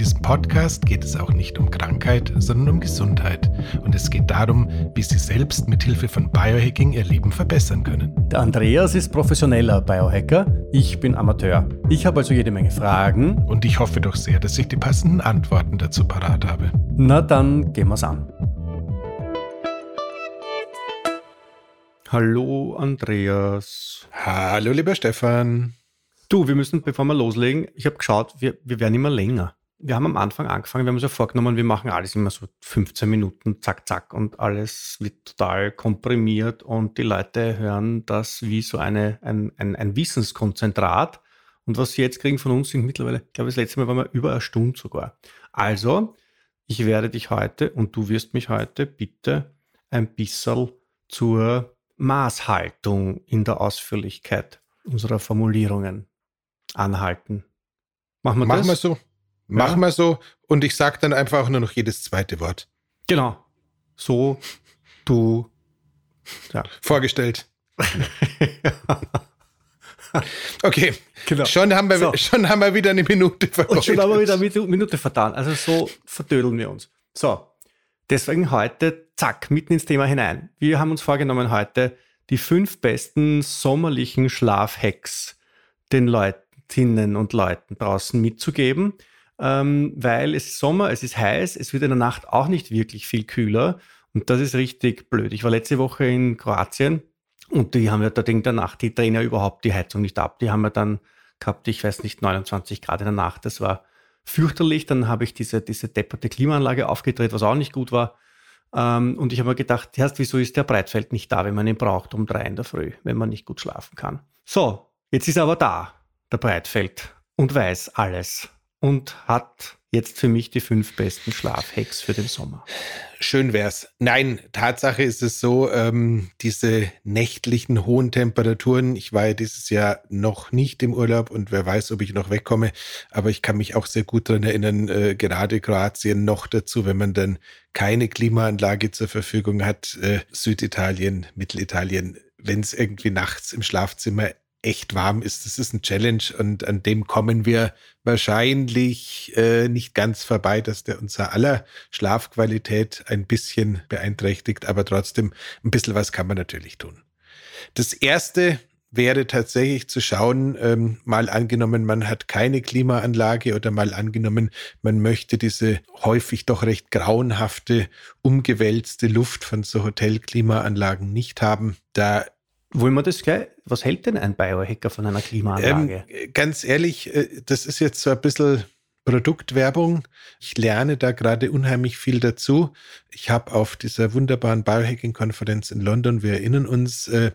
In diesem Podcast geht es auch nicht um Krankheit, sondern um Gesundheit. Und es geht darum, wie Sie selbst mit Hilfe von Biohacking Ihr Leben verbessern können. Der Andreas ist professioneller Biohacker. Ich bin Amateur. Ich habe also jede Menge Fragen. Und ich hoffe doch sehr, dass ich die passenden Antworten dazu parat habe. Na dann gehen wir's an. Hallo Andreas. Hallo lieber Stefan. Du, wir müssen, bevor wir loslegen, ich habe geschaut, wir, wir werden immer länger wir haben am Anfang angefangen, wir haben uns ja vorgenommen, wir machen alles immer so 15 Minuten, zack, zack, und alles wird total komprimiert und die Leute hören das wie so eine, ein, ein, ein Wissenskonzentrat. Und was sie jetzt kriegen von uns sind mittlerweile, ich glaube, das letzte Mal waren wir über eine Stunde sogar. Also, ich werde dich heute und du wirst mich heute bitte ein bisschen zur Maßhaltung in der Ausführlichkeit unserer Formulierungen anhalten. Machen wir Machen das? Machen wir so. Mach ja. mal so und ich sag dann einfach nur noch jedes zweite Wort. Genau. So, du. Ja. Vorgestellt. okay. Genau. Schon, haben wir, so. schon haben wir wieder eine Minute vertan. Und schon haben wir wieder eine Minute vertan. Also so verdödeln wir uns. So. Deswegen heute, zack, mitten ins Thema hinein. Wir haben uns vorgenommen, heute die fünf besten sommerlichen Schlafhacks den Leutinnen und Leuten draußen mitzugeben ähm, weil es ist Sommer, es ist heiß, es wird in der Nacht auch nicht wirklich viel kühler und das ist richtig blöd. Ich war letzte Woche in Kroatien und die haben ja da in der Nacht, die drehen ja überhaupt die Heizung nicht ab. Die haben ja dann gehabt, ich weiß nicht, 29 Grad in der Nacht. Das war fürchterlich. Dann habe ich diese, diese depperte Klimaanlage aufgedreht, was auch nicht gut war. Ähm, und ich habe mir gedacht, erst wieso ist der Breitfeld nicht da, wenn man ihn braucht um drei in der Früh, wenn man nicht gut schlafen kann. So, jetzt ist er aber da, der Breitfeld, und weiß alles und hat jetzt für mich die fünf besten Schlafhacks für den Sommer. Schön wär's. Nein, Tatsache ist es so, ähm, diese nächtlichen hohen Temperaturen, ich war ja dieses Jahr noch nicht im Urlaub und wer weiß, ob ich noch wegkomme, aber ich kann mich auch sehr gut daran erinnern, äh, gerade Kroatien noch dazu, wenn man dann keine Klimaanlage zur Verfügung hat, äh, Süditalien, Mittelitalien, wenn es irgendwie nachts im Schlafzimmer echt warm ist. Das ist ein Challenge und an dem kommen wir wahrscheinlich äh, nicht ganz vorbei, dass der unser aller Schlafqualität ein bisschen beeinträchtigt, aber trotzdem ein bisschen was kann man natürlich tun. Das erste wäre tatsächlich zu schauen, ähm, mal angenommen, man hat keine Klimaanlage oder mal angenommen, man möchte diese häufig doch recht grauenhafte, umgewälzte Luft von so Hotelklimaanlagen nicht haben. Da wollen wir das gleich? Was hält denn ein Biohacker von einer Klimaanlage? Ähm, ganz ehrlich, äh, das ist jetzt so ein bisschen Produktwerbung. Ich lerne da gerade unheimlich viel dazu. Ich habe auf dieser wunderbaren Biohacking-Konferenz in London, wir erinnern uns, äh,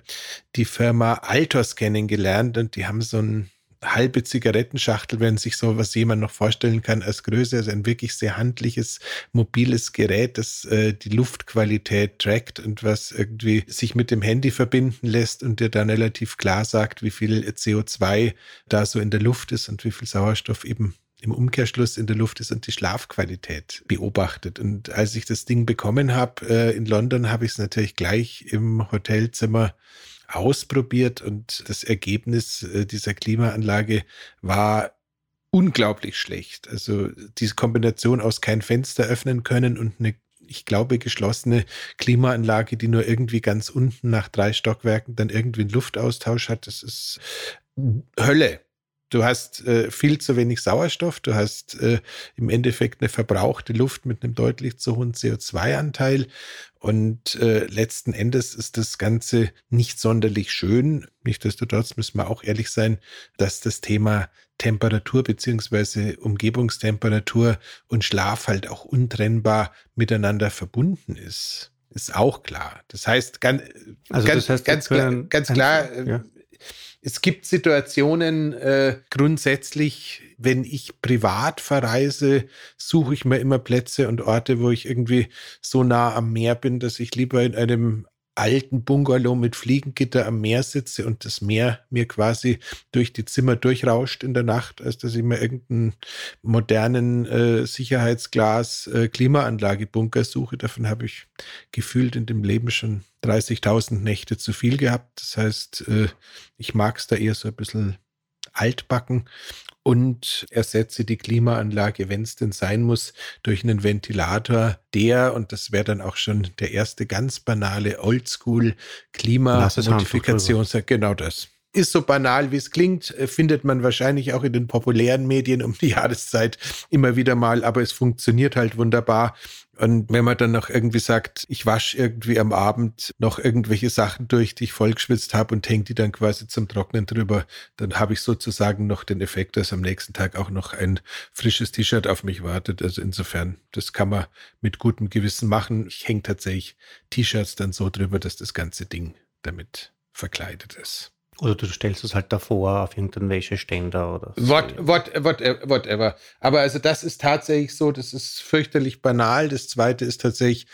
die Firma Altos kennengelernt und die haben so ein halbe Zigarettenschachtel, wenn sich so was jemand noch vorstellen kann als Größe. Also ein wirklich sehr handliches, mobiles Gerät, das äh, die Luftqualität trackt und was irgendwie sich mit dem Handy verbinden lässt und dir dann relativ klar sagt, wie viel CO2 da so in der Luft ist und wie viel Sauerstoff eben im Umkehrschluss in der Luft ist und die Schlafqualität beobachtet. Und als ich das Ding bekommen habe äh, in London, habe ich es natürlich gleich im Hotelzimmer ausprobiert und das Ergebnis äh, dieser Klimaanlage war unglaublich schlecht. Also diese Kombination aus kein Fenster öffnen können und eine ich glaube, geschlossene Klimaanlage, die nur irgendwie ganz unten nach drei Stockwerken dann irgendwie einen Luftaustausch hat, das ist Hölle. Du hast äh, viel zu wenig Sauerstoff, du hast äh, im Endeffekt eine verbrauchte Luft mit einem deutlich zu hohen CO2-Anteil und äh, letzten Endes ist das Ganze nicht sonderlich schön. Nichtsdestotrotz müssen wir auch ehrlich sein, dass das Thema Temperatur beziehungsweise Umgebungstemperatur und Schlaf halt auch untrennbar miteinander verbunden ist. ist auch klar. Das heißt, ganz, also ganz, das heißt, ganz, klar, ganz klar, ja. Es gibt Situationen äh, grundsätzlich, wenn ich privat verreise, suche ich mir immer Plätze und Orte, wo ich irgendwie so nah am Meer bin, dass ich lieber in einem alten Bungalow mit Fliegengitter am Meer sitze und das Meer mir quasi durch die Zimmer durchrauscht in der Nacht, als dass ich mir irgendeinen modernen äh, Sicherheitsglas äh, suche. Davon habe ich gefühlt in dem Leben schon 30.000 Nächte zu viel gehabt. Das heißt, äh, ich mag es da eher so ein bisschen altbacken und ersetze die Klimaanlage, wenn es denn sein muss, durch einen Ventilator, der, und das wäre dann auch schon der erste ganz banale Oldschool Klimamodifikation, genau das ist so banal, wie es klingt, äh, findet man wahrscheinlich auch in den populären Medien um die Jahreszeit immer wieder mal, aber es funktioniert halt wunderbar. Und wenn man dann noch irgendwie sagt, ich wasche irgendwie am Abend noch irgendwelche Sachen durch, die ich vollgeschwitzt habe und hänge die dann quasi zum Trocknen drüber, dann habe ich sozusagen noch den Effekt, dass am nächsten Tag auch noch ein frisches T-Shirt auf mich wartet. Also insofern, das kann man mit gutem Gewissen machen. Ich hänge tatsächlich T-Shirts dann so drüber, dass das ganze Ding damit verkleidet ist. Oder du stellst es halt davor auf irgendeinen Wäscheständer oder so. What, what, what, whatever. Aber also das ist tatsächlich so, das ist fürchterlich banal. Das zweite ist tatsächlich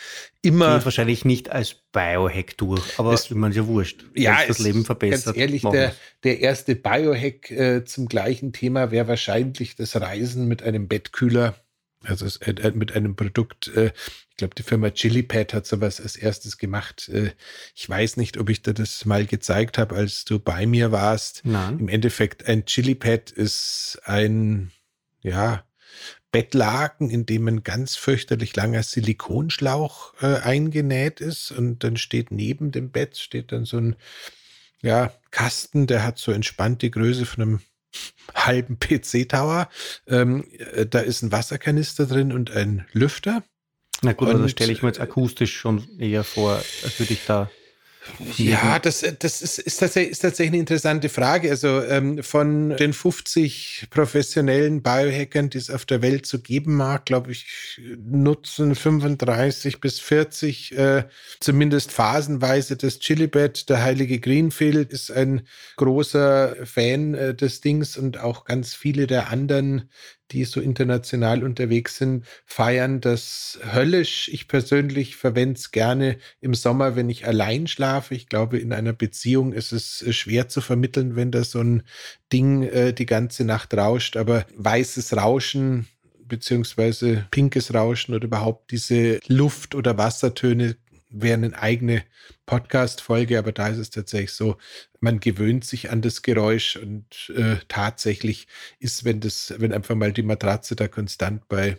immer. Geht wahrscheinlich nicht als Biohack durch, aber es, man ja wurscht. Ja, das Leben verbessert. Ganz ehrlich, der, der erste Biohack äh, zum gleichen Thema wäre wahrscheinlich das Reisen mit einem Bettkühler. Also es, äh, mit einem Produkt, äh, ich glaube, die Firma Chilipad hat sowas als erstes gemacht. Äh, ich weiß nicht, ob ich dir das mal gezeigt habe, als du bei mir warst. Nein. Im Endeffekt, ein Chilipad ist ein, ja, Bettlaken, in dem ein ganz fürchterlich langer Silikonschlauch äh, eingenäht ist und dann steht neben dem Bett steht dann so ein ja, Kasten, der hat so entspannt die Größe von einem halben PC-Tower. Ähm, äh, da ist ein Wasserkanister drin und ein Lüfter. Na gut, und, das stelle ich mir jetzt akustisch schon eher vor, als würde ich da ja, das, das ist, ist, tatsächlich, ist tatsächlich eine interessante Frage. Also ähm, von den 50 professionellen Biohackern, die es auf der Welt zu so geben mag, glaube ich, nutzen 35 bis 40 äh, zumindest phasenweise das Chilibet. Der heilige Greenfield ist ein großer Fan äh, des Dings und auch ganz viele der anderen die so international unterwegs sind, feiern das höllisch. Ich persönlich verwende es gerne im Sommer, wenn ich allein schlafe. Ich glaube, in einer Beziehung ist es äh, schwer zu vermitteln, wenn da so ein Ding äh, die ganze Nacht rauscht. Aber weißes Rauschen beziehungsweise pinkes Rauschen oder überhaupt diese Luft- oder Wassertöne wäre eine eigene Podcast-Folge, aber da ist es tatsächlich so, man gewöhnt sich an das Geräusch und äh, tatsächlich ist, wenn das, wenn einfach mal die Matratze da konstant bei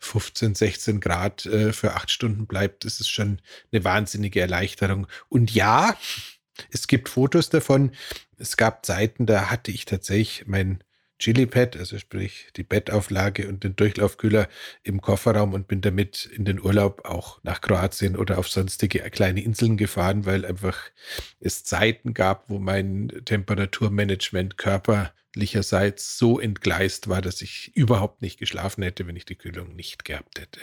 15, 16 Grad äh, für acht Stunden bleibt, ist es schon eine wahnsinnige Erleichterung. Und ja, es gibt Fotos davon. Es gab Zeiten, da hatte ich tatsächlich mein Chilipad, also sprich die Bettauflage und den Durchlaufkühler im Kofferraum und bin damit in den Urlaub auch nach Kroatien oder auf sonstige kleine Inseln gefahren, weil einfach es Zeiten gab, wo mein Temperaturmanagement körperlicherseits so entgleist war, dass ich überhaupt nicht geschlafen hätte, wenn ich die Kühlung nicht gehabt hätte.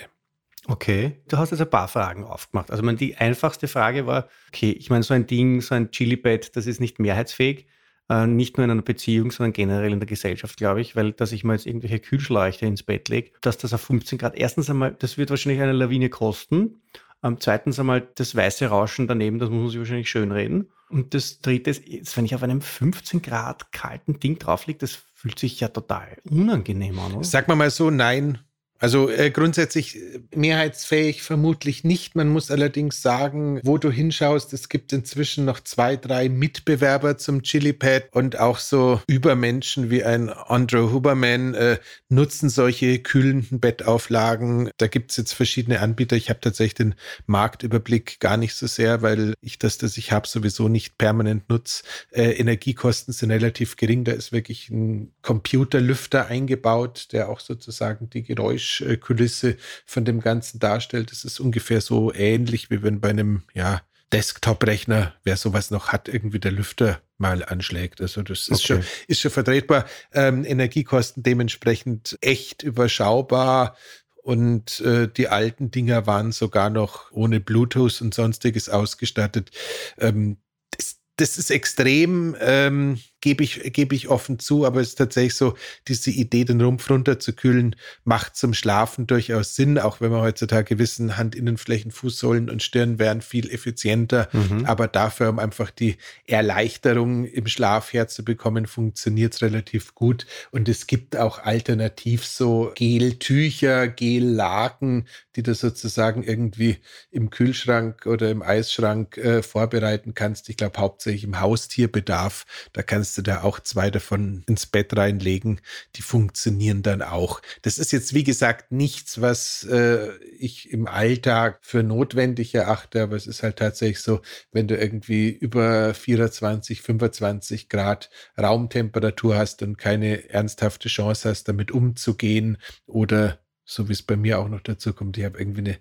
Okay, du hast jetzt ein paar Fragen aufgemacht. Also meine, die einfachste Frage war, okay, ich meine, so ein Ding, so ein Chilipad, das ist nicht mehrheitsfähig. Äh, nicht nur in einer Beziehung, sondern generell in der Gesellschaft, glaube ich, weil dass ich mal jetzt irgendwelche Kühlschläuche ins Bett lege, dass das auf 15 Grad, erstens einmal, das wird wahrscheinlich eine Lawine kosten. Ähm, zweitens einmal das weiße Rauschen daneben, das muss man sich wahrscheinlich schön reden. Und das dritte ist, wenn ich auf einem 15 Grad kalten Ding drauf liege, das fühlt sich ja total unangenehm an. Oder? Sag mal so, nein, also äh, grundsätzlich äh, mehrheitsfähig vermutlich nicht. Man muss allerdings sagen, wo du hinschaust, es gibt inzwischen noch zwei, drei Mitbewerber zum Chilipad und auch so Übermenschen wie ein Andrew Huberman äh, nutzen solche kühlenden Bettauflagen. Da gibt es jetzt verschiedene Anbieter. Ich habe tatsächlich den Marktüberblick gar nicht so sehr, weil ich das, das ich habe, sowieso nicht permanent nutze. Äh, Energiekosten sind relativ gering. Da ist wirklich ein Computerlüfter eingebaut, der auch sozusagen die Geräusche Geräuschkulisse von dem Ganzen darstellt. Das ist ungefähr so ähnlich, wie wenn bei einem, ja, Desktop-Rechner, wer sowas noch hat, irgendwie der Lüfter mal anschlägt. Also das ist, okay. schon, ist schon vertretbar. Ähm, Energiekosten dementsprechend echt überschaubar und äh, die alten Dinger waren sogar noch ohne Bluetooth und sonstiges ausgestattet. Ähm, das, das ist extrem. Ähm, gebe ich, gebe ich offen zu, aber es ist tatsächlich so, diese Idee, den Rumpf runterzukühlen, macht zum Schlafen durchaus Sinn, auch wenn wir heutzutage wissen, Handinnenflächen, Fußsohlen und Stirn wären viel effizienter, mhm. aber dafür, um einfach die Erleichterung im Schlaf herzubekommen, funktioniert es relativ gut und es gibt auch alternativ so Geltücher, Gellaken, die du sozusagen irgendwie im Kühlschrank oder im Eisschrank äh, vorbereiten kannst. Ich glaube hauptsächlich im Haustierbedarf. Da kannst kannst du da auch zwei davon ins Bett reinlegen. Die funktionieren dann auch. Das ist jetzt, wie gesagt, nichts, was äh, ich im Alltag für notwendig erachte, aber es ist halt tatsächlich so, wenn du irgendwie über 24, 25 Grad Raumtemperatur hast und keine ernsthafte Chance hast, damit umzugehen oder so wie es bei mir auch noch dazu kommt, ich habe irgendwie eine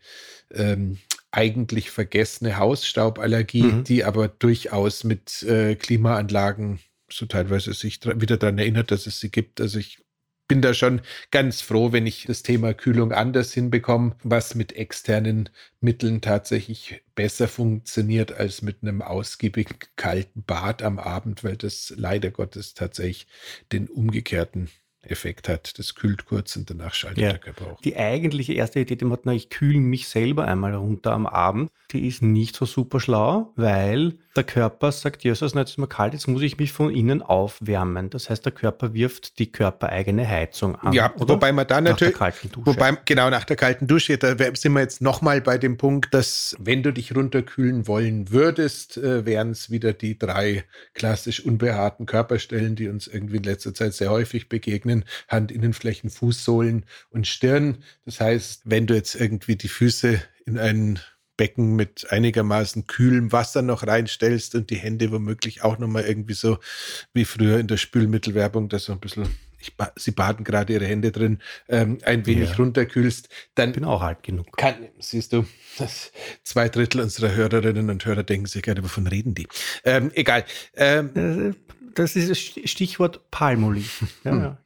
ähm, eigentlich vergessene Hausstauballergie, mhm. die aber durchaus mit äh, Klimaanlagen so teilweise sich wieder daran erinnert, dass es sie gibt. Also ich bin da schon ganz froh, wenn ich das Thema Kühlung anders hinbekomme, was mit externen Mitteln tatsächlich besser funktioniert als mit einem ausgiebig kalten Bad am Abend, weil das leider Gottes tatsächlich den umgekehrten Effekt hat. Das kühlt kurz und danach schaltet ja. der Körper auch. Die eigentliche erste Idee, die man hat, na, ich kühle mich selber einmal runter am Abend, die ist nicht so super schlau, weil der Körper sagt, ja, es ist mehr kalt, jetzt muss ich mich von innen aufwärmen. Das heißt, der Körper wirft die körpereigene Heizung an. Ja, oder? wobei man da natürlich, nach der kalten Dusche. wobei, genau, nach der kalten Dusche, da sind wir jetzt nochmal bei dem Punkt, dass wenn du dich runterkühlen wollen würdest, äh, wären es wieder die drei klassisch unbehaarten Körperstellen, die uns irgendwie in letzter Zeit sehr häufig begegnen. Handinnenflächen, Fußsohlen und Stirn. Das heißt, wenn du jetzt irgendwie die Füße in einen Becken mit einigermaßen kühlem Wasser noch reinstellst und die Hände womöglich auch nochmal irgendwie so wie früher in der Spülmittelwerbung, da so ein bisschen, ich, sie baden gerade ihre Hände drin, ähm, ein wenig ja. runterkühlst, dann. Bin auch alt genug. Kann, siehst du, zwei Drittel unserer Hörerinnen und Hörer denken sich gerade, wovon reden die? Ähm, egal. Ähm, das ist das Stichwort Palmolive. Ja, hm. ja.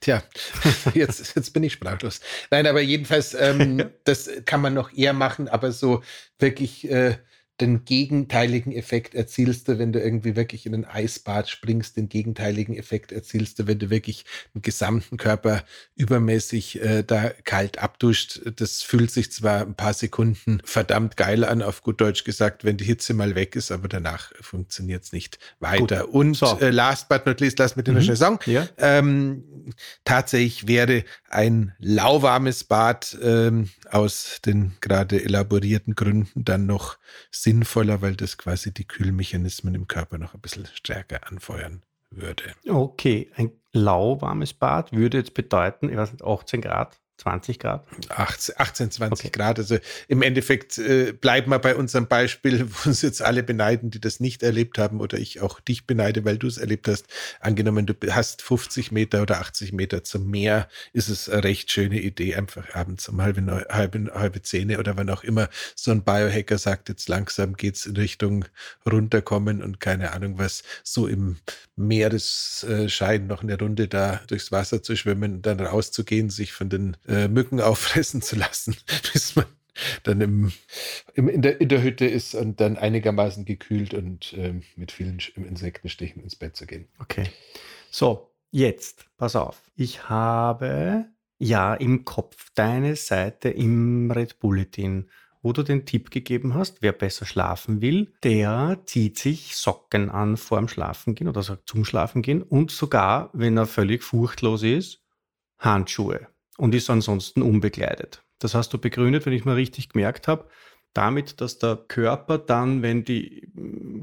Tja, jetzt, jetzt bin ich sprachlos. Nein, aber jedenfalls, ähm, das kann man noch eher machen, aber so wirklich äh, den gegenteiligen Effekt erzielst du, wenn du irgendwie wirklich in ein Eisbad springst, den gegenteiligen Effekt erzielst du, wenn du wirklich den gesamten Körper übermäßig äh, da kalt abduscht. Das fühlt sich zwar ein paar Sekunden verdammt geil an, auf gut Deutsch gesagt, wenn die Hitze mal weg ist, aber danach funktioniert es nicht weiter. Gut. Und so. äh, last but not least, lass mit mhm. den Saison. Ja. Ähm, tatsächlich wäre ein lauwarmes Bad ähm, aus den gerade elaborierten Gründen dann noch sinnvoller, weil das quasi die Kühlmechanismen im Körper noch ein bisschen stärker anfeuern würde. Okay, ein lauwarmes Bad würde jetzt bedeuten, ich weiß nicht, 18 Grad 20 Grad? 18, 18 20 okay. Grad. Also im Endeffekt äh, bleiben wir bei unserem Beispiel, wo uns jetzt alle beneiden, die das nicht erlebt haben oder ich auch dich beneide, weil du es erlebt hast. Angenommen, du hast 50 Meter oder 80 Meter zum Meer, ist es eine recht schöne Idee, einfach abends um halbe, halbe, halbe Zähne oder wann auch immer so ein Biohacker sagt, jetzt langsam geht's in Richtung runterkommen und keine Ahnung was, so im Meeresschein noch eine Runde da durchs Wasser zu schwimmen, dann rauszugehen, sich von den äh, Mücken auffressen zu lassen, bis man dann im, im, in, der, in der Hütte ist und dann einigermaßen gekühlt und ähm, mit vielen Insektenstichen ins Bett zu gehen. Okay. So, jetzt, pass auf. Ich habe ja im Kopf deine Seite im Red Bulletin wo du den Tipp gegeben hast, wer besser schlafen will, der zieht sich Socken an vor dem Schlafengehen oder sagt zum Schlafengehen und sogar, wenn er völlig furchtlos ist, Handschuhe und ist ansonsten unbekleidet. Das hast du begründet, wenn ich mal richtig gemerkt habe, damit, dass der Körper dann, wenn die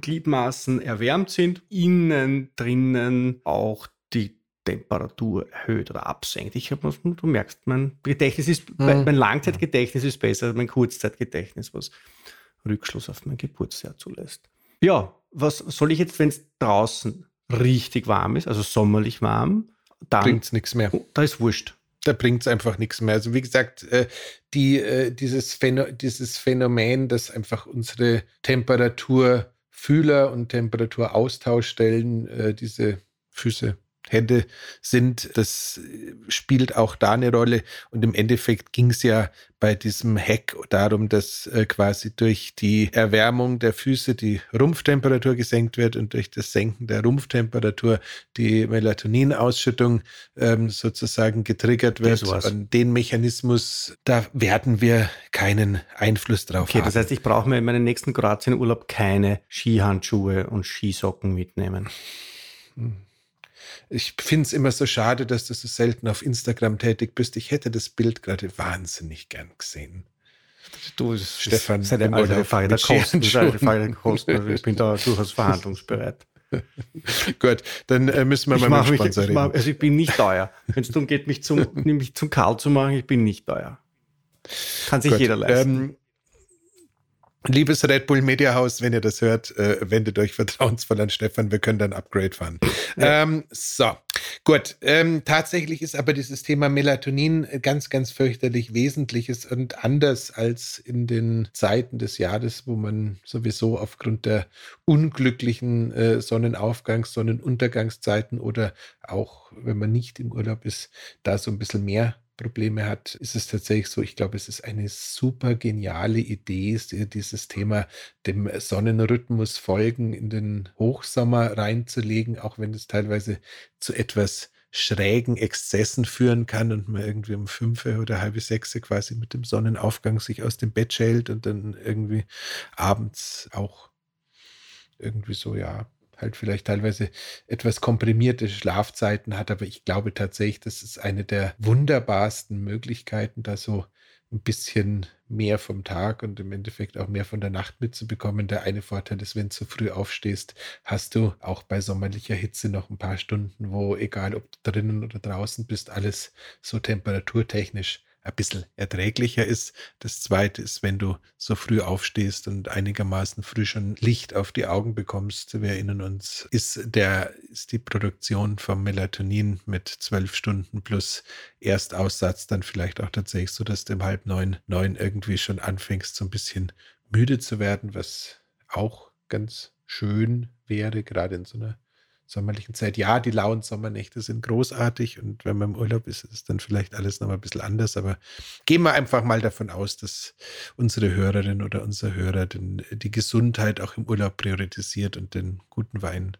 Gliedmaßen erwärmt sind, innen drinnen auch die Temperatur erhöht oder absenkt. Ich habe, du merkst, mein Gedächtnis ist, mhm. mein Langzeitgedächtnis ist besser als mein Kurzzeitgedächtnis, was Rückschluss auf mein Geburtsjahr zulässt. Ja, was soll ich jetzt, wenn es draußen richtig warm ist, also sommerlich warm, dann bringt es nichts mehr. Da ist wurscht da bringt es einfach nichts mehr. Also wie gesagt, äh, die, äh, dieses, Phänomen, dieses Phänomen, dass einfach unsere Temperaturfühler und Temperaturaustauschstellen, äh, diese Füße, Hände sind. Das spielt auch da eine Rolle. Und im Endeffekt ging es ja bei diesem Hack darum, dass äh, quasi durch die Erwärmung der Füße die Rumpftemperatur gesenkt wird und durch das Senken der Rumpftemperatur die Melatoninausschüttung ähm, sozusagen getriggert wird. An den Mechanismus, da werden wir keinen Einfluss drauf okay, haben. Das heißt, ich brauche mir in meinen nächsten Kroatienurlaub keine Skihandschuhe und Skisocken mitnehmen. Hm ich finde es immer so schade, dass du so selten auf Instagram tätig bist. Ich hätte das Bild gerade wahnsinnig gern gesehen. Du, Stefan, ist eine alte Frage der Kosten. Das ist eine Frage der Kosten. Ich bin da durchaus verhandlungsbereit. Gut, dann äh, müssen wir ich mal mit Sponsor reden. also ich bin nicht teuer. Wenn es darum geht, mich zum, mich zum Karl zu machen, ich bin nicht teuer. Kann sich Gut, jeder leisten. Ähm, Liebes Red Bull Media House, wenn ihr das hört, äh, wendet euch vertrauensvoll an Stefan. Wir können dann Upgrade fahren. Ja. Ähm, so, gut. Ähm, tatsächlich ist aber dieses Thema Melatonin ganz, ganz fürchterlich Wesentliches und anders als in den Zeiten des Jahres, wo man sowieso aufgrund der unglücklichen äh, Sonnenaufgangs-, Sonnenuntergangszeiten oder auch, wenn man nicht im Urlaub ist, da so ein bisschen mehr Probleme hat, ist es tatsächlich so, ich glaube, es ist eine super geniale Idee, dieses Thema dem Sonnenrhythmus folgen in den Hochsommer reinzulegen, auch wenn es teilweise zu etwas schrägen Exzessen führen kann und man irgendwie um fünf oder halbe sechs quasi mit dem Sonnenaufgang sich aus dem Bett schält und dann irgendwie abends auch irgendwie so, ja, halt vielleicht teilweise etwas komprimierte Schlafzeiten hat, aber ich glaube tatsächlich, das ist eine der wunderbarsten Möglichkeiten, da so ein bisschen mehr vom Tag und im Endeffekt auch mehr von der Nacht mitzubekommen. Der eine Vorteil ist, wenn du zu früh aufstehst, hast du auch bei sommerlicher Hitze noch ein paar Stunden, wo egal ob du drinnen oder draußen bist, alles so temperaturtechnisch ein bisschen erträglicher ist. Das zweite ist, wenn du so früh aufstehst und einigermaßen früh schon Licht auf die Augen bekommst. Wir erinnern uns, ist der, ist die Produktion vom Melatonin mit zwölf Stunden plus Erstaussatz dann vielleicht auch tatsächlich so, dass du um halb neun, neun irgendwie schon anfängst, so ein bisschen müde zu werden, was auch ganz schön wäre, gerade in so einer sommerlichen Zeit. Ja, die lauen Sommernächte sind großartig und wenn man im Urlaub ist, ist dann vielleicht alles noch mal ein bisschen anders. Aber gehen wir einfach mal davon aus, dass unsere Hörerin oder unser Hörer den, die Gesundheit auch im Urlaub priorisiert und den guten Wein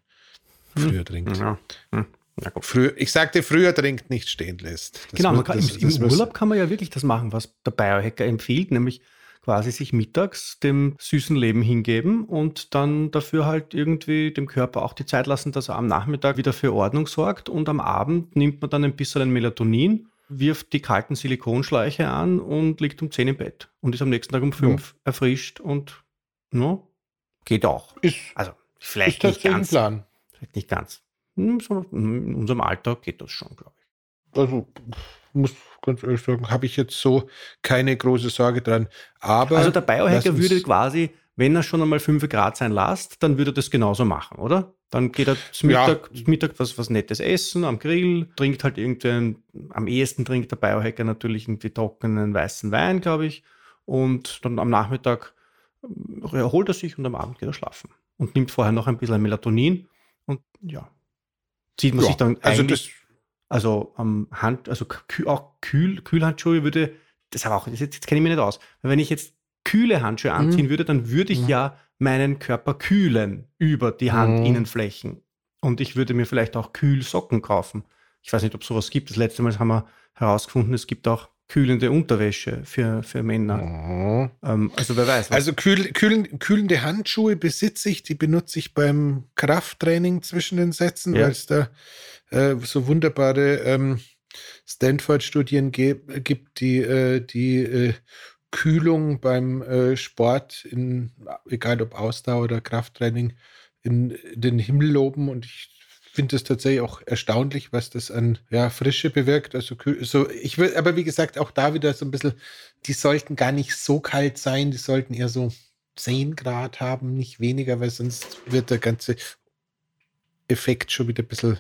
hm. früher hm. trinkt. Ja. Hm. Ja, früher, ich sagte, früher trinkt, nicht stehen lässt. Das genau, kann, das, im, im Urlaub kann man ja wirklich das machen, was der Biohacker empfiehlt, nämlich quasi sich mittags dem süßen Leben hingeben und dann dafür halt irgendwie dem Körper auch die Zeit lassen, dass er am Nachmittag wieder für Ordnung sorgt und am Abend nimmt man dann ein bisschen Melatonin, wirft die kalten Silikonschläuche an und liegt um 10 im Bett und ist am nächsten Tag um 5 ja. erfrischt und no, geht auch. Ist, also vielleicht ist nicht ganz. Plan. Vielleicht nicht ganz. In unserem Alltag geht das schon, glaube ich. Also muss ganz ehrlich sagen, habe ich jetzt so keine große Sorge dran. Aber also der Biohacker würde quasi, wenn er schon einmal 5 Grad sein lässt, dann würde er das genauso machen, oder? Dann geht er zum Mittag, ja. Mittag was, was Nettes essen am Grill, trinkt halt irgendeinen, am ehesten trinkt der Biohacker natürlich irgendwie trockenen weißen Wein, glaube ich. Und dann am Nachmittag äh, erholt er sich und am Abend geht er schlafen. Und nimmt vorher noch ein bisschen Melatonin und ja, zieht man ja, sich dann also das also am ähm, Hand, also auch Kühl, Kühlhandschuhe würde, das aber auch, jetzt, jetzt kenne ich mich nicht aus. Weil wenn ich jetzt kühle Handschuhe mhm. anziehen mhm. würde, dann würde ich mhm. ja meinen Körper kühlen über die Handinnenflächen. Mhm. Und ich würde mir vielleicht auch Kühlsocken kaufen. Ich weiß nicht, ob es sowas gibt. Das letzte Mal haben wir herausgefunden, es gibt auch kühlende Unterwäsche für, für Männer. Mhm. Ähm, also wer weiß. Was. Also kühl, kühl, kühlende Handschuhe besitze ich, die benutze ich beim Krafttraining zwischen den Sätzen, ja. weil es da äh, so wunderbare ähm, Stanford-Studien gibt, die äh, die äh, Kühlung beim äh, Sport, in, egal ob Ausdauer oder Krafttraining, in den Himmel loben. Und ich finde es tatsächlich auch erstaunlich, was das an ja, Frische bewirkt. Also so, ich will, aber wie gesagt, auch da wieder so ein bisschen, die sollten gar nicht so kalt sein, die sollten eher so 10 Grad haben, nicht weniger, weil sonst wird der ganze Effekt schon wieder ein bisschen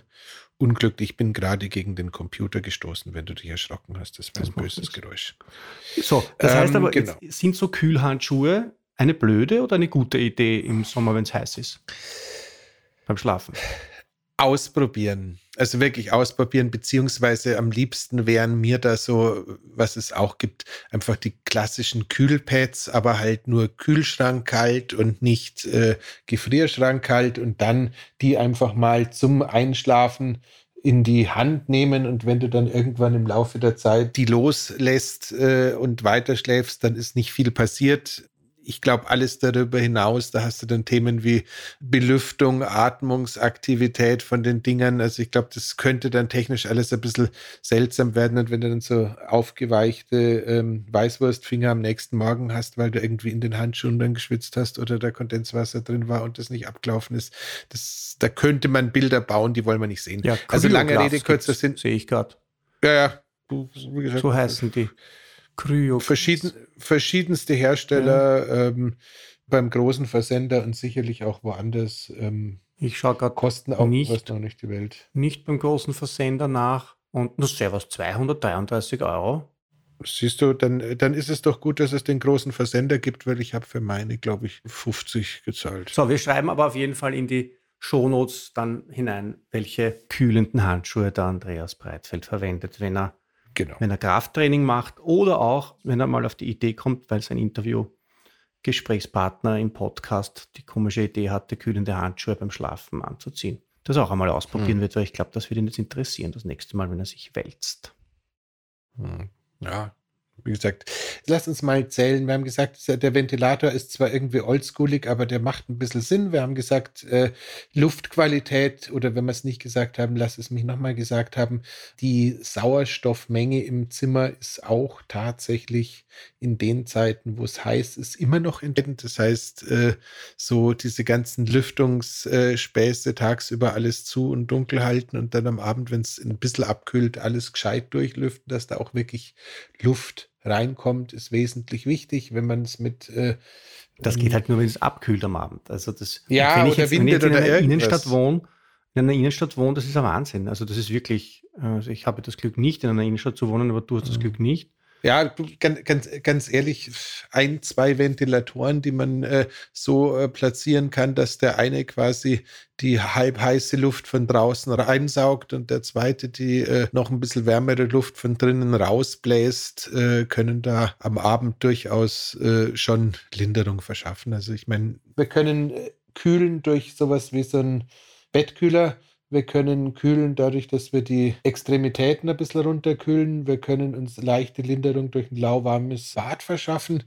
unglücklich. Ich bin gerade gegen den Computer gestoßen, wenn du dich erschrocken hast. Das war ein böses Geräusch. So, das ähm, heißt aber, genau. sind so Kühlhandschuhe eine blöde oder eine gute Idee im Sommer, wenn es heiß ist? Beim Schlafen? Ausprobieren. Also wirklich ausprobieren, beziehungsweise am liebsten wären mir da so, was es auch gibt, einfach die klassischen Kühlpads, aber halt nur Kühlschrank kalt und nicht äh, Gefrierschrank kalt und dann die einfach mal zum Einschlafen in die Hand nehmen und wenn du dann irgendwann im Laufe der Zeit die loslässt äh, und weiterschläfst, dann ist nicht viel passiert ich glaube, alles darüber hinaus, da hast du dann Themen wie Belüftung, Atmungsaktivität von den Dingern. Also ich glaube, das könnte dann technisch alles ein bisschen seltsam werden. Und wenn du dann so aufgeweichte ähm, Weißwurstfinger am nächsten Morgen hast, weil du irgendwie in den Handschuhen dann geschwitzt hast oder da Kondenswasser drin war und das nicht abgelaufen ist, das, da könnte man Bilder bauen, die wollen wir nicht sehen. Ja, also lange Rede, kurzer Sinn. Sehe ich gerade. Ja, ja. so heißen die. Kryo. Verschieden, verschiedenste Hersteller ja. ähm, beim großen Versender und sicherlich auch woanders. Ähm, ich schaue gerade kosten auch nicht, noch nicht die Welt. Nicht beim großen Versender nach und nur sehr was 233 Euro. Siehst du, dann, dann ist es doch gut, dass es den großen Versender gibt, weil ich habe für meine, glaube ich, 50 gezahlt. So, wir schreiben aber auf jeden Fall in die Shownotes dann hinein, welche kühlenden Handschuhe da Andreas Breitfeld verwendet, wenn er Genau. Wenn er Krafttraining macht oder auch, wenn er mal auf die Idee kommt, weil sein Interview Gesprächspartner im Podcast die komische Idee hatte, kühlende Handschuhe beim Schlafen anzuziehen. Das auch einmal ausprobieren hm. wird, weil ich glaube, das wird ihn jetzt interessieren, das nächste Mal, wenn er sich wälzt. Hm. Ja, wie gesagt, lass uns mal zählen. Wir haben gesagt, der Ventilator ist zwar irgendwie oldschoolig, aber der macht ein bisschen Sinn. Wir haben gesagt, äh, Luftqualität oder wenn wir es nicht gesagt haben, lass es mich nochmal gesagt haben, die Sauerstoffmenge im Zimmer ist auch tatsächlich in den Zeiten, wo es heiß ist, immer noch entscheidend. Das heißt, äh, so diese ganzen Lüftungsspäße tagsüber alles zu und dunkel halten und dann am Abend, wenn es ein bisschen abkühlt, alles gescheit durchlüften, dass da auch wirklich Luft reinkommt, ist wesentlich wichtig, wenn man es mit äh, Das geht halt nur, wenn es abkühlt am Abend. Also das ja, wenn ich jetzt, wenn ich in einer Innenstadt wohne, in einer Innenstadt wohne, das ist ein Wahnsinn. Also das ist wirklich, also ich habe das Glück nicht in einer Innenstadt zu wohnen, aber du hast das mhm. Glück nicht. Ja, ganz, ganz, ehrlich, ein, zwei Ventilatoren, die man äh, so äh, platzieren kann, dass der eine quasi die halb heiße Luft von draußen reinsaugt und der zweite die äh, noch ein bisschen wärmere Luft von drinnen rausbläst, äh, können da am Abend durchaus äh, schon Linderung verschaffen. Also ich meine, wir können äh, kühlen durch sowas wie so ein Bettkühler wir können kühlen dadurch, dass wir die Extremitäten ein bisschen runterkühlen. Wir können uns leichte Linderung durch ein lauwarmes Bad verschaffen.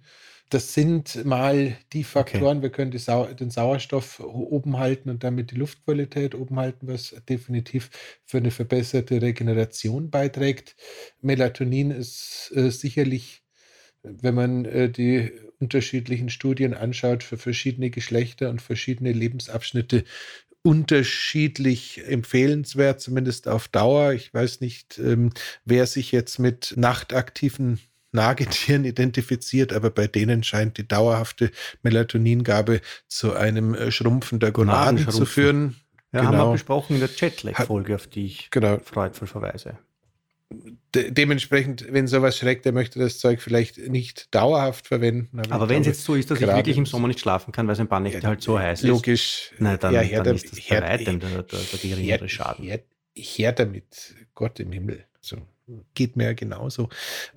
Das sind mal die Faktoren. Okay. Wir können Sau den Sauerstoff oben halten und damit die Luftqualität oben halten, was definitiv für eine verbesserte Regeneration beiträgt. Melatonin ist äh, sicherlich, wenn man äh, die unterschiedlichen Studien anschaut, für verschiedene Geschlechter und verschiedene Lebensabschnitte unterschiedlich empfehlenswert, zumindest auf Dauer. Ich weiß nicht, ähm, wer sich jetzt mit nachtaktiven Nagetieren identifiziert, aber bei denen scheint die dauerhafte Melatoningabe zu einem äh, Schrumpfen der Gonaden zu führen. Ja, genau. haben wir besprochen in der Jetlag-Folge, auf die ich genau. freudvoll verweise de dementsprechend, wenn sowas schreckt, der möchte das Zeug vielleicht nicht dauerhaft verwenden. Aber, aber wenn es jetzt so ist, dass ich wirklich im Sommer nicht schlafen kann, weil es ein paar Nächte ja, halt so heiß logisch, ist, na, dann, ja, her, dann ist das her, bei weitem der, der, der geringere Schaden. Her, her, damit, Gott im Himmel. So geht mir ja genauso.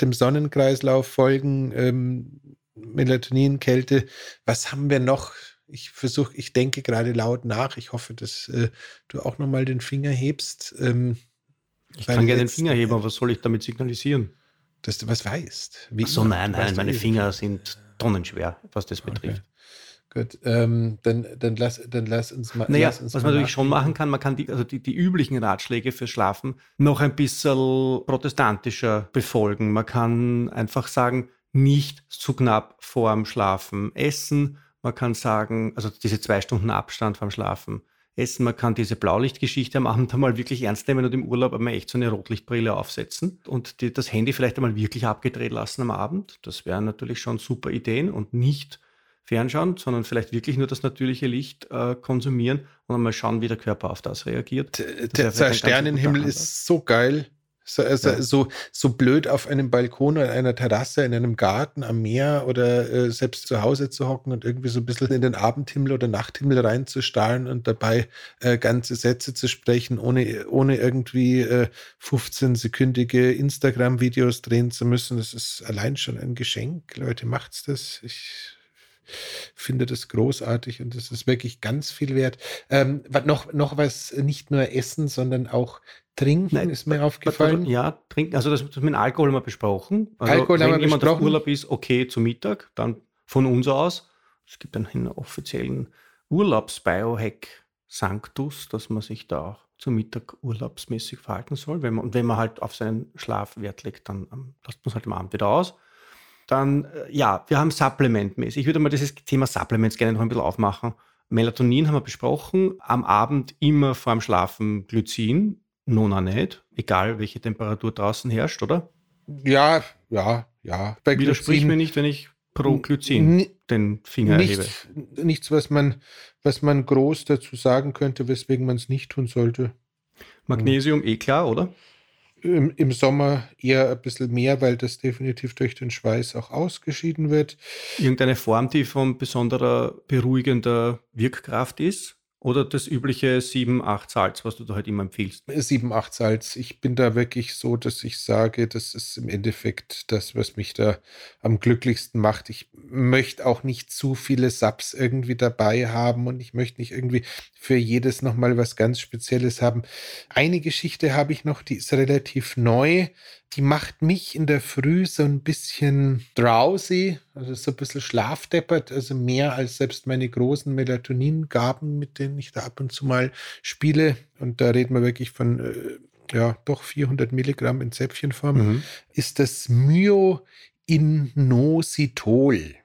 Dem Sonnenkreislauf folgen, ähm, Melatonin, Kälte. Was haben wir noch? Ich versuche, ich denke gerade laut nach. Ich hoffe, dass äh, du auch nochmal den Finger hebst. Ähm, ich kann gerne den Finger heben, aber was soll ich damit signalisieren? Dass du was weißt. Wie Ach so, nein, nein, meine Finger sind tonnenschwer, was das betrifft. Okay. Gut, ähm, dann, dann, lass, dann lass uns mal. Naja, uns was man natürlich schon machen kann, man kann die, also die, die üblichen Ratschläge fürs Schlafen noch ein bisschen protestantischer befolgen. Man kann einfach sagen, nicht zu knapp vorm Schlafen essen. Man kann sagen, also diese zwei Stunden Abstand vorm Schlafen essen. Man kann diese Blaulichtgeschichte am Abend einmal wirklich ernst nehmen und im Urlaub einmal echt so eine Rotlichtbrille aufsetzen und die, das Handy vielleicht einmal wirklich abgedreht lassen am Abend. Das wären natürlich schon super Ideen und nicht fernschauen, sondern vielleicht wirklich nur das natürliche Licht äh, konsumieren und einmal schauen, wie der Körper auf das reagiert. Das der, der Sternenhimmel ist so geil. So, also ja. so, so blöd auf einem Balkon oder einer Terrasse in einem Garten am Meer oder äh, selbst zu Hause zu hocken und irgendwie so ein bisschen in den Abendhimmel oder Nachthimmel reinzustarren und dabei äh, ganze Sätze zu sprechen, ohne, ohne irgendwie äh, 15-sekündige Instagram-Videos drehen zu müssen. Das ist allein schon ein Geschenk. Leute, macht's das. Ich finde das großartig und das ist wirklich ganz viel wert. Ähm, noch, noch was, nicht nur Essen, sondern auch Trinken Nein, ist mir aufgefallen. Ja, trinken, also das, das mit Alkohol haben wir besprochen. Also Alkohol wenn haben wir jemand besprochen. auf Urlaub ist, okay zu Mittag, dann von uns aus. Es gibt einen offiziellen Urlaubsbiohack Sanctus, dass man sich da auch zu Mittag urlaubsmäßig verhalten soll. Wenn man, und wenn man halt auf seinen Schlaf Wert legt, dann um, lasst man es halt am Abend wieder aus. Dann, äh, ja, wir haben Supplementmäßig. Ich würde mal dieses Thema Supplements gerne noch ein bisschen aufmachen. Melatonin haben wir besprochen. Am Abend immer vorm Schlafen Glycin. Nona nicht, egal welche Temperatur draußen herrscht, oder? Ja, ja, ja. Bei Widersprich mir nicht, wenn ich pro Glycin den Finger nichts, erhebe. Nichts, was man, was man groß dazu sagen könnte, weswegen man es nicht tun sollte. Magnesium, eh klar, oder? Im, Im, Sommer eher ein bisschen mehr, weil das definitiv durch den Schweiß auch ausgeschieden wird. Irgendeine Form, die von besonderer beruhigender Wirkkraft ist? Oder das übliche 7, 8 Salz, was du da halt immer empfiehlst? 7, 8 Salz. Ich bin da wirklich so, dass ich sage, das ist im Endeffekt das, was mich da am glücklichsten macht. Ich möchte auch nicht zu viele Subs irgendwie dabei haben und ich möchte nicht irgendwie für jedes nochmal was ganz Spezielles haben. Eine Geschichte habe ich noch, die ist relativ neu die macht mich in der Früh so ein bisschen drowsy, also so ein bisschen schlafdeppert, also mehr als selbst meine großen Melatoningaben, mit denen ich da ab und zu mal spiele. Und da reden wir wirklich von, äh, ja, doch 400 Milligramm in Zäpfchenform, mhm. ist das Myoinositol.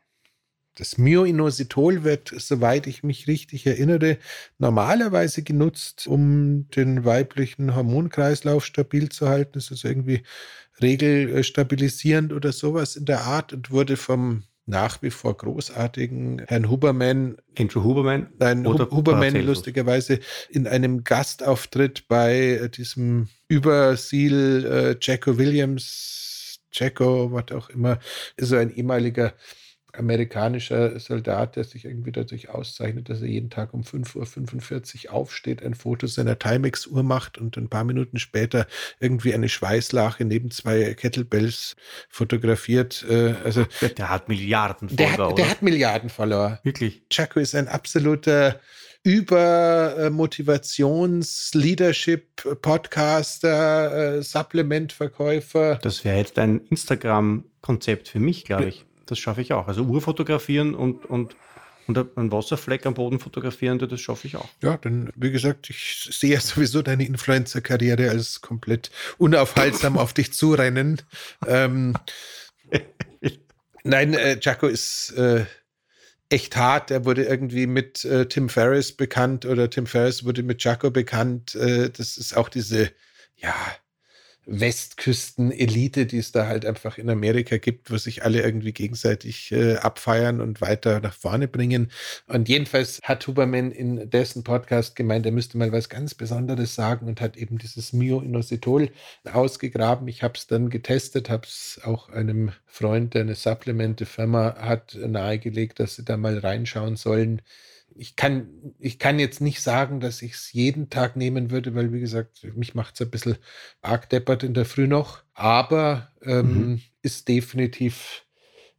Das Myoinositol wird, soweit ich mich richtig erinnere, normalerweise genutzt, um den weiblichen Hormonkreislauf stabil zu halten. Das ist irgendwie regelstabilisierend oder sowas in der Art und wurde vom nach wie vor großartigen Herrn Huberman, Andrew Huberman, nein, Huberman lustigerweise in einem Gastauftritt bei diesem Überseal äh, Jacko Williams, Jacko, was auch immer, ist so ein ehemaliger amerikanischer Soldat, der sich irgendwie dadurch auszeichnet, dass er jeden Tag um 5.45 Uhr aufsteht, ein Foto seiner Timex-Uhr macht und ein paar Minuten später irgendwie eine Schweißlache neben zwei Kettlebells fotografiert. Äh, also, der hat Milliarden Follower. Der hat, der hat Milliarden Follower. Wirklich. Chaco ist ein absoluter über Motivations-, Leadership, Podcaster, äh, Supplementverkäufer. Das wäre jetzt ein Instagram-Konzept für mich, glaube ich das schaffe ich auch. Also Uhr fotografieren und, und, und einen Wasserfleck am Boden fotografieren, das schaffe ich auch. Ja, dann, wie gesagt, ich sehe sowieso deine Influencer-Karriere als komplett unaufhaltsam auf dich zurennen. Ähm, nein, äh, Jaco ist äh, echt hart. Er wurde irgendwie mit äh, Tim Ferriss bekannt oder Tim Ferriss wurde mit Jaco bekannt. Äh, das ist auch diese, ja, Westküsten-Elite, die es da halt einfach in Amerika gibt, wo sich alle irgendwie gegenseitig äh, abfeiern und weiter nach vorne bringen. Und jedenfalls hat Huberman in dessen Podcast gemeint, er müsste mal was ganz Besonderes sagen und hat eben dieses Myo-Inositol ausgegraben. Ich habe es dann getestet, habe es auch einem Freund, der eine Supplemente-Firma hat, nahegelegt, dass sie da mal reinschauen sollen ich kann, ich kann jetzt nicht sagen, dass ich es jeden Tag nehmen würde, weil, wie gesagt, mich macht es ein bisschen arg deppert in der Früh noch. Aber ähm, mhm. ist definitiv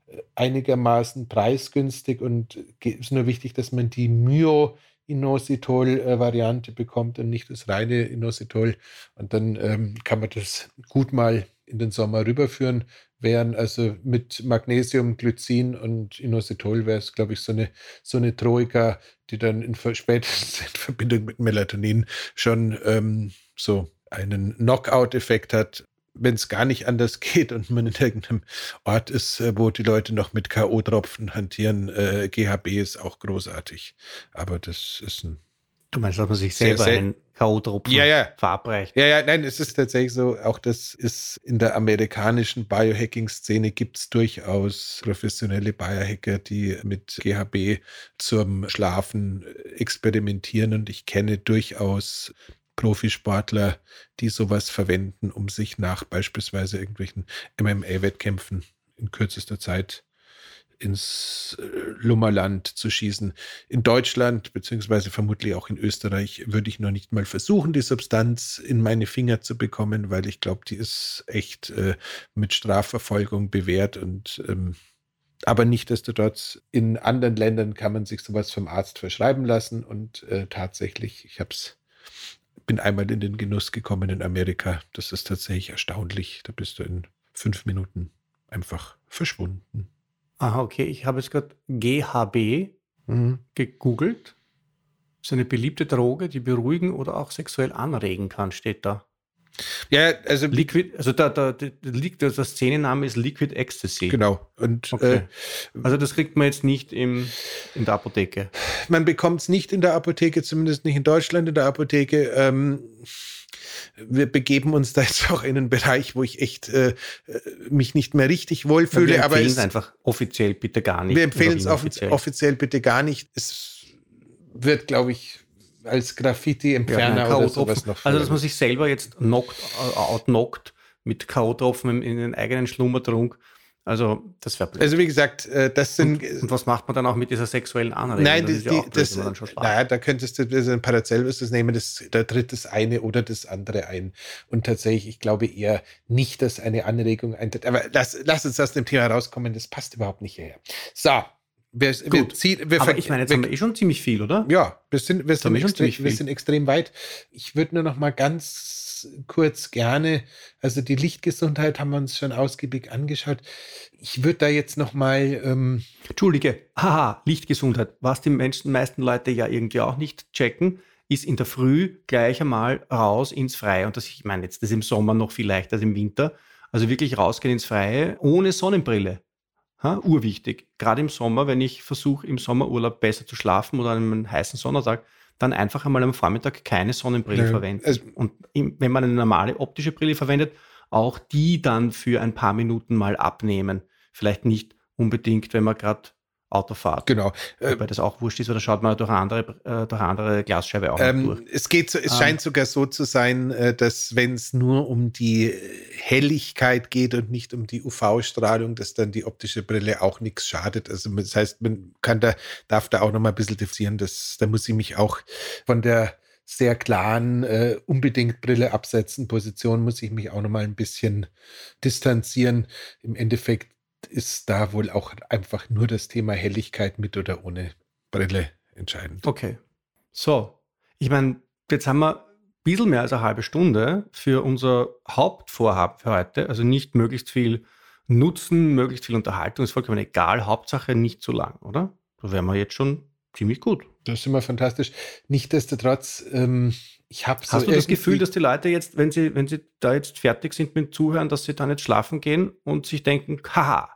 äh, einigermaßen preisgünstig und ist nur wichtig, dass man die Myo Inositol-Variante bekommt und nicht das reine Inositol. Und dann ähm, kann man das gut mal in den Sommer rüberführen wären. Also mit Magnesium, Glycin und Inositol wäre es, glaube ich, so eine, so eine Troika, die dann in, spätestens in Verbindung mit Melatonin schon ähm, so einen Knockout-Effekt hat, wenn es gar nicht anders geht und man in irgendeinem Ort ist, äh, wo die Leute noch mit K.O.-Tropfen hantieren. Äh, GHB ist auch großartig. Aber das ist ein. Du meinst, dass man sich selber sehr, sehr, einen K.O.-Tropfen ja, ja. verabreicht. Ja, ja, nein, es ist tatsächlich so, auch das ist in der amerikanischen Biohacking-Szene gibt es durchaus professionelle Biohacker, die mit GHB zum Schlafen experimentieren und ich kenne durchaus Profisportler, die sowas verwenden, um sich nach beispielsweise irgendwelchen MMA-Wettkämpfen in kürzester Zeit ins äh, Lummerland zu schießen. In Deutschland, beziehungsweise vermutlich auch in Österreich, würde ich noch nicht mal versuchen, die Substanz in meine Finger zu bekommen, weil ich glaube, die ist echt äh, mit Strafverfolgung bewährt und ähm, aber nichtdestotrotz, in anderen Ländern kann man sich sowas vom Arzt verschreiben lassen und äh, tatsächlich, ich hab's, bin einmal in den Genuss gekommen in Amerika. Das ist tatsächlich erstaunlich. Da bist du in fünf Minuten einfach verschwunden. Aha, okay. Ich habe jetzt gerade GHB mhm. gegoogelt. Das ist eine beliebte Droge, die beruhigen oder auch sexuell anregen kann, steht da. Ja, also Liquid, also da, da, da liegt der Szenenname ist Liquid Ecstasy. Genau. Und okay. äh, also das kriegt man jetzt nicht im, in der Apotheke. Man bekommt es nicht in der Apotheke, zumindest nicht in Deutschland in der Apotheke. Ähm, wir begeben uns da jetzt auch in einen Bereich, wo ich echt äh, mich nicht mehr richtig wohlfühle. Ja, wir empfehlen es einfach offiziell bitte gar nicht. Wir empfehlen es offiziell. offiziell bitte gar nicht. Es wird, glaube ich, als Graffiti-Entferner ja, oder sowas noch. Also, dass man sich selber jetzt knockt, äh, outnockt mit K.O.-Tropfen in den eigenen Schlummertrunk also, das wäre blöd. Also, wie gesagt, äh, das sind. Und, und, was macht man dann auch mit dieser sexuellen Anregung? Nein, das, die, ja blöd, das, naja, da könntest du das ein Paracelsus nehmen, das, da tritt das eine oder das andere ein. Und tatsächlich, ich glaube eher nicht, dass eine Anregung eintritt. Aber lass, lass uns aus dem Thema rauskommen, das passt überhaupt nicht hierher. So. Wir, wir, ziehen, wir Aber ich meine, jetzt wir, haben wir eh schon ziemlich viel, oder? Ja, wir sind, wir sind, extrem, wir sind extrem weit. Ich würde nur noch mal ganz kurz gerne. Also die Lichtgesundheit haben wir uns schon ausgiebig angeschaut. Ich würde da jetzt noch mal. Ähm Entschuldige, haha, Lichtgesundheit. Was die Menschen, meisten Leute ja irgendwie auch nicht checken, ist in der Früh gleich einmal raus ins Freie. Und das, ich meine, jetzt das im Sommer noch viel leichter als im Winter. Also wirklich rausgehen ins Freie ohne Sonnenbrille. Ha, urwichtig. Gerade im Sommer, wenn ich versuche, im Sommerurlaub besser zu schlafen oder an einem heißen Sonntag, dann einfach einmal am Vormittag keine Sonnenbrille ja, verwenden. Also und wenn man eine normale optische Brille verwendet, auch die dann für ein paar Minuten mal abnehmen. Vielleicht nicht unbedingt, wenn man gerade Autofahrt. Genau. Wobei das auch wurscht ist, oder schaut man durch eine andere, äh, durch eine andere Glasscheibe auch ähm, durch. Es, geht so, es ähm, scheint sogar so zu sein, äh, dass wenn es nur um die Helligkeit geht und nicht um die UV-Strahlung, dass dann die optische Brille auch nichts schadet. Also das heißt, man kann da, darf da auch noch mal ein bisschen differenzieren. Das, da muss ich mich auch von der sehr klaren äh, unbedingt Brille absetzen Position muss ich mich auch noch mal ein bisschen distanzieren. Im Endeffekt ist da wohl auch einfach nur das Thema Helligkeit mit oder ohne Brille entscheidend. Okay. So, ich meine, jetzt haben wir ein bisschen mehr als eine halbe Stunde für unser Hauptvorhaben für heute. Also nicht möglichst viel Nutzen, möglichst viel Unterhaltung. Ist vollkommen egal. Hauptsache nicht zu lang, oder? Da wären wir jetzt schon ziemlich gut. Das ist immer fantastisch. Nichtsdestotrotz, ähm, ich habe so Hast du das Gefühl, dass die Leute jetzt, wenn sie, wenn sie da jetzt fertig sind mit Zuhören, dass sie dann jetzt schlafen gehen und sich denken, haha,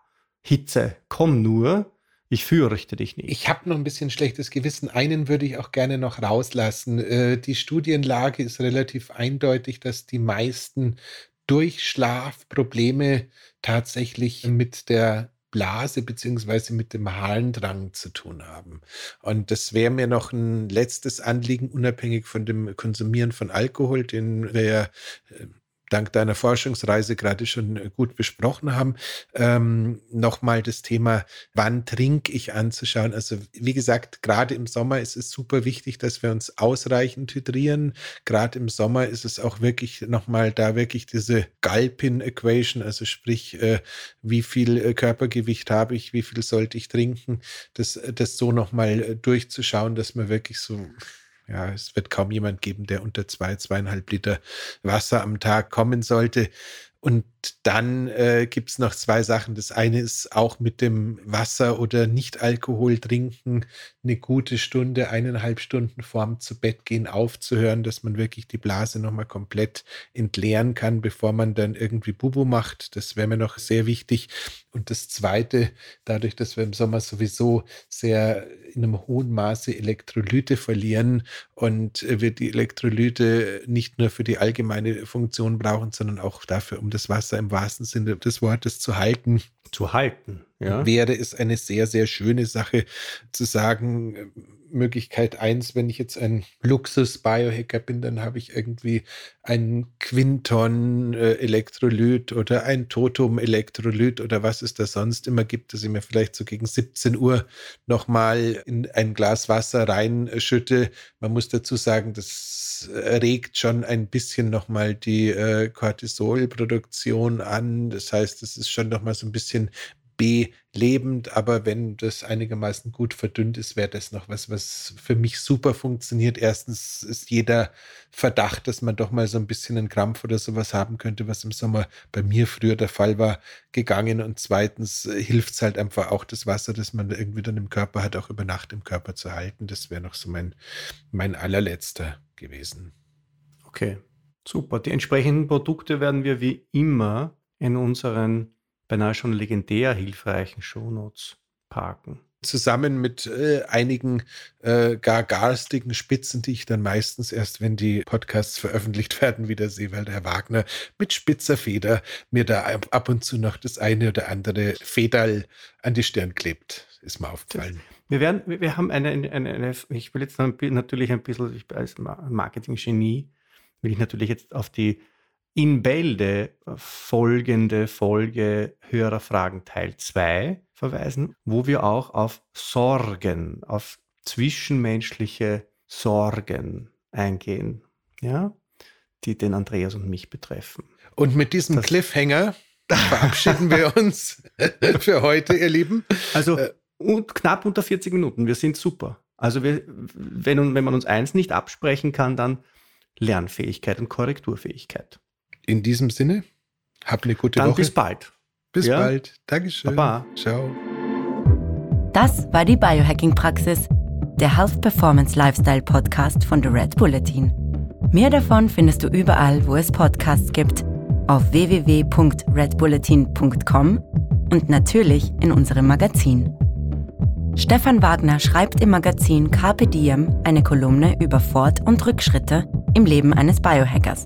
Hitze, komm nur, ich fürchte dich nicht. Ich habe noch ein bisschen schlechtes Gewissen. Einen würde ich auch gerne noch rauslassen. Äh, die Studienlage ist relativ eindeutig, dass die meisten Durchschlafprobleme tatsächlich mit der Blase beziehungsweise mit dem Harndrang zu tun haben. Und das wäre mir noch ein letztes Anliegen, unabhängig von dem Konsumieren von Alkohol, den wir ja äh, dank deiner Forschungsreise gerade schon äh, gut besprochen haben, ähm, nochmal das Thema, wann trinke ich anzuschauen. Also wie gesagt, gerade im Sommer ist es super wichtig, dass wir uns ausreichend hydrieren. Gerade im Sommer ist es auch wirklich nochmal da wirklich diese Galpin-Equation, also sprich, äh, wie viel äh, Körpergewicht habe ich, wie viel sollte ich trinken, das, das so nochmal äh, durchzuschauen, dass man wirklich so ja, es wird kaum jemand geben, der unter zwei, zweieinhalb Liter Wasser am Tag kommen sollte. Und dann äh, gibt es noch zwei Sachen. Das eine ist auch mit dem Wasser oder Nicht-Alkohol trinken eine gute Stunde, eineinhalb Stunden vorm zu Bett gehen aufzuhören, dass man wirklich die Blase nochmal komplett entleeren kann, bevor man dann irgendwie Bubu macht. Das wäre mir noch sehr wichtig. Und das zweite, dadurch, dass wir im Sommer sowieso sehr in einem hohen Maße Elektrolyte verlieren und wir die Elektrolyte nicht nur für die allgemeine Funktion brauchen, sondern auch dafür, um das Wasser im wahrsten Sinne des Wortes zu halten. Zu halten, ja. Wäre es eine sehr, sehr schöne Sache zu sagen, Möglichkeit eins, wenn ich jetzt ein Luxus-Biohacker bin, dann habe ich irgendwie ein Quinton-Elektrolyt oder ein Totum-Elektrolyt oder was es da sonst immer gibt, dass ich mir vielleicht so gegen 17 Uhr nochmal in ein Glas Wasser reinschütte. Man muss dazu sagen, das regt schon ein bisschen nochmal die äh, Cortisolproduktion an. Das heißt, es ist schon nochmal so ein bisschen belebend, aber wenn das einigermaßen gut verdünnt ist, wäre das noch was, was für mich super funktioniert. Erstens ist jeder Verdacht, dass man doch mal so ein bisschen einen Krampf oder sowas haben könnte, was im Sommer bei mir früher der Fall war, gegangen. Und zweitens hilft es halt einfach auch das Wasser, das man irgendwie dann im Körper hat, auch über Nacht im Körper zu halten. Das wäre noch so mein, mein allerletzter gewesen. Okay, super. Die entsprechenden Produkte werden wir wie immer in unseren beinahe schon legendär hilfreichen Shownotes parken. Zusammen mit äh, einigen äh, gar garstigen Spitzen, die ich dann meistens erst, wenn die Podcasts veröffentlicht werden, wieder sehe, weil der Herr Wagner mit spitzer Feder mir da ab und zu noch das eine oder andere Federl an die Stirn klebt. Ist mir aufgefallen. Wir werden, wir haben eine, eine, eine ich will jetzt natürlich ein bisschen, ich bin als Marketing-Genie, will ich natürlich jetzt auf die in Bälde folgende Folge Hörerfragen Teil 2 verweisen, wo wir auch auf Sorgen, auf zwischenmenschliche Sorgen eingehen, ja, die den Andreas und mich betreffen. Und mit diesem das, Cliffhanger verabschieden wir uns für heute, ihr Lieben. Also äh, und knapp unter 40 Minuten. Wir sind super. Also wir, wenn, wenn man uns eins nicht absprechen kann, dann Lernfähigkeit und Korrekturfähigkeit. In diesem Sinne, habt eine gute Dann Woche. Bis bald. Bis ja? bald. Dankeschön. Baba. Ciao. Das war die Biohacking-Praxis, der Health Performance Lifestyle Podcast von The Red Bulletin. Mehr davon findest du überall, wo es Podcasts gibt, auf www.redbulletin.com und natürlich in unserem Magazin. Stefan Wagner schreibt im Magazin Carpe Diem eine Kolumne über Fort- und Rückschritte im Leben eines Biohackers.